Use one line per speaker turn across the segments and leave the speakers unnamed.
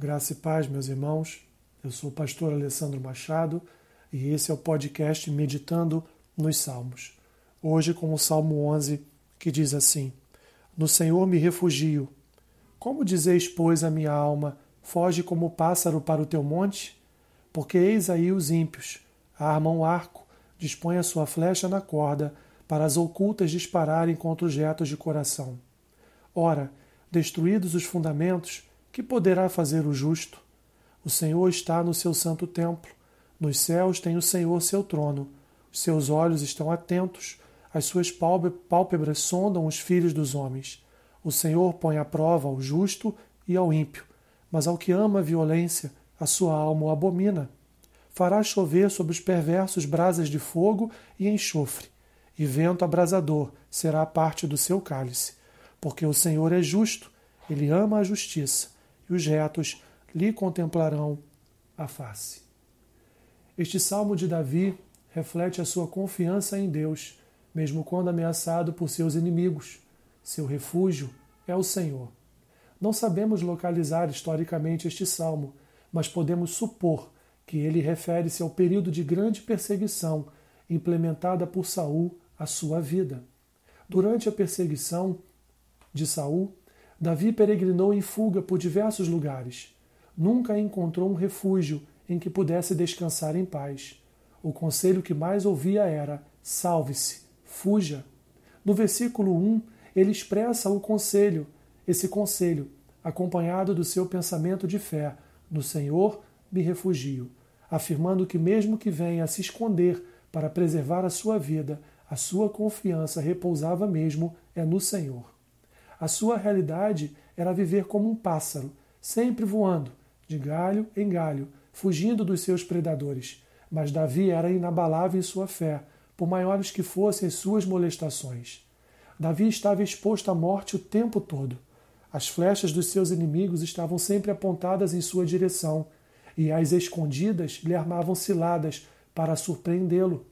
Graça e paz, meus irmãos. Eu sou o pastor Alessandro Machado e esse é o podcast Meditando nos Salmos. Hoje com o Salmo 11, que diz assim: No Senhor me refugio. Como dizeis, pois, a minha alma, foge como pássaro para o teu monte? Porque eis aí os ímpios, armam o arco, dispõem a sua flecha na corda, para as ocultas dispararem contra os retos de coração. Ora, destruídos os fundamentos, que poderá fazer o justo? O Senhor está no seu santo templo. Nos céus tem o Senhor seu trono. Os seus olhos estão atentos, as suas pálpebras sondam os filhos dos homens. O Senhor põe à prova ao justo e ao ímpio, mas ao que ama a violência, a sua alma o abomina. Fará chover sobre os perversos brasas de fogo e enxofre, e vento abrasador será a parte do seu cálice. Porque o Senhor é justo, ele ama a justiça e os retos lhe contemplarão a face. Este salmo de Davi reflete a sua confiança em Deus, mesmo quando ameaçado por seus inimigos. Seu refúgio é o Senhor. Não sabemos localizar historicamente este salmo, mas podemos supor que ele refere-se ao período de grande perseguição implementada por Saul à sua vida. Durante a perseguição de Saul, Davi peregrinou em fuga por diversos lugares. Nunca encontrou um refúgio em que pudesse descansar em paz. O conselho que mais ouvia era: salve-se, fuja. No versículo 1, ele expressa o conselho, esse conselho, acompanhado do seu pensamento de fé: no Senhor me refugio, afirmando que, mesmo que venha a se esconder para preservar a sua vida, a sua confiança repousava mesmo é no Senhor. A sua realidade era viver como um pássaro, sempre voando, de galho em galho, fugindo dos seus predadores. Mas Davi era inabalável em sua fé, por maiores que fossem as suas molestações. Davi estava exposto à morte o tempo todo. As flechas dos seus inimigos estavam sempre apontadas em sua direção, e as escondidas lhe armavam ciladas para surpreendê-lo.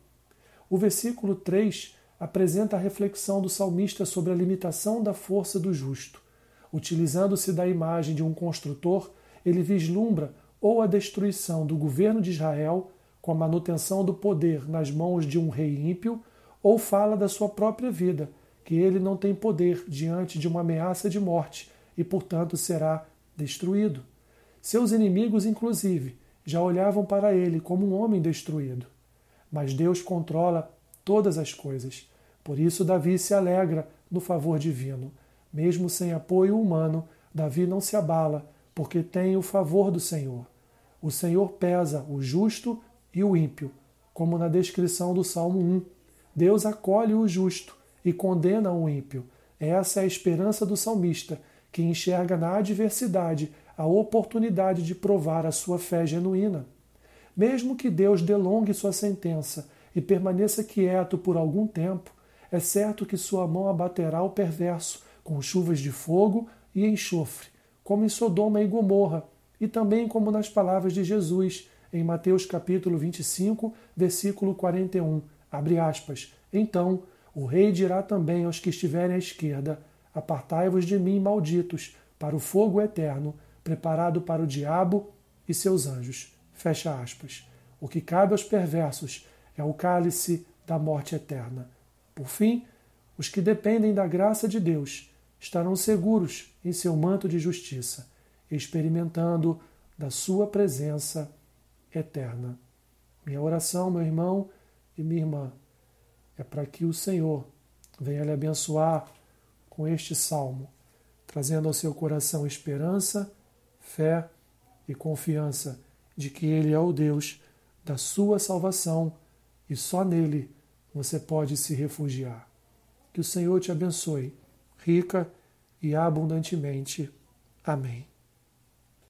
O versículo 3 apresenta a reflexão do salmista sobre a limitação da força do justo. Utilizando-se da imagem de um construtor, ele vislumbra ou a destruição do governo de Israel com a manutenção do poder nas mãos de um rei ímpio, ou fala da sua própria vida, que ele não tem poder diante de uma ameaça de morte e, portanto, será destruído. Seus inimigos, inclusive, já olhavam para ele como um homem destruído. Mas Deus controla todas as coisas. Por isso, Davi se alegra no favor divino. Mesmo sem apoio humano, Davi não se abala, porque tem o favor do Senhor. O Senhor pesa o justo e o ímpio, como na descrição do Salmo 1. Deus acolhe o justo e condena o ímpio. Essa é a esperança do salmista, que enxerga na adversidade a oportunidade de provar a sua fé genuína. Mesmo que Deus delongue sua sentença e permaneça quieto por algum tempo, é certo que sua mão abaterá o perverso com chuvas de fogo e enxofre, como em Sodoma e Gomorra, e também como nas palavras de Jesus em Mateus capítulo 25, versículo 41, abre aspas. Então, o rei dirá também aos que estiverem à esquerda: Apartai-vos de mim, malditos, para o fogo eterno, preparado para o diabo e seus anjos. Fecha aspas. O que cabe aos perversos é o cálice da morte eterna. Por fim, os que dependem da graça de Deus estarão seguros em seu manto de justiça, experimentando da sua presença eterna. Minha oração, meu irmão e minha irmã, é para que o Senhor venha lhe abençoar com este salmo, trazendo ao seu coração esperança, fé e confiança de que Ele é o Deus da sua salvação e só nele você pode se refugiar. Que o Senhor te abençoe, rica e abundantemente. Amém.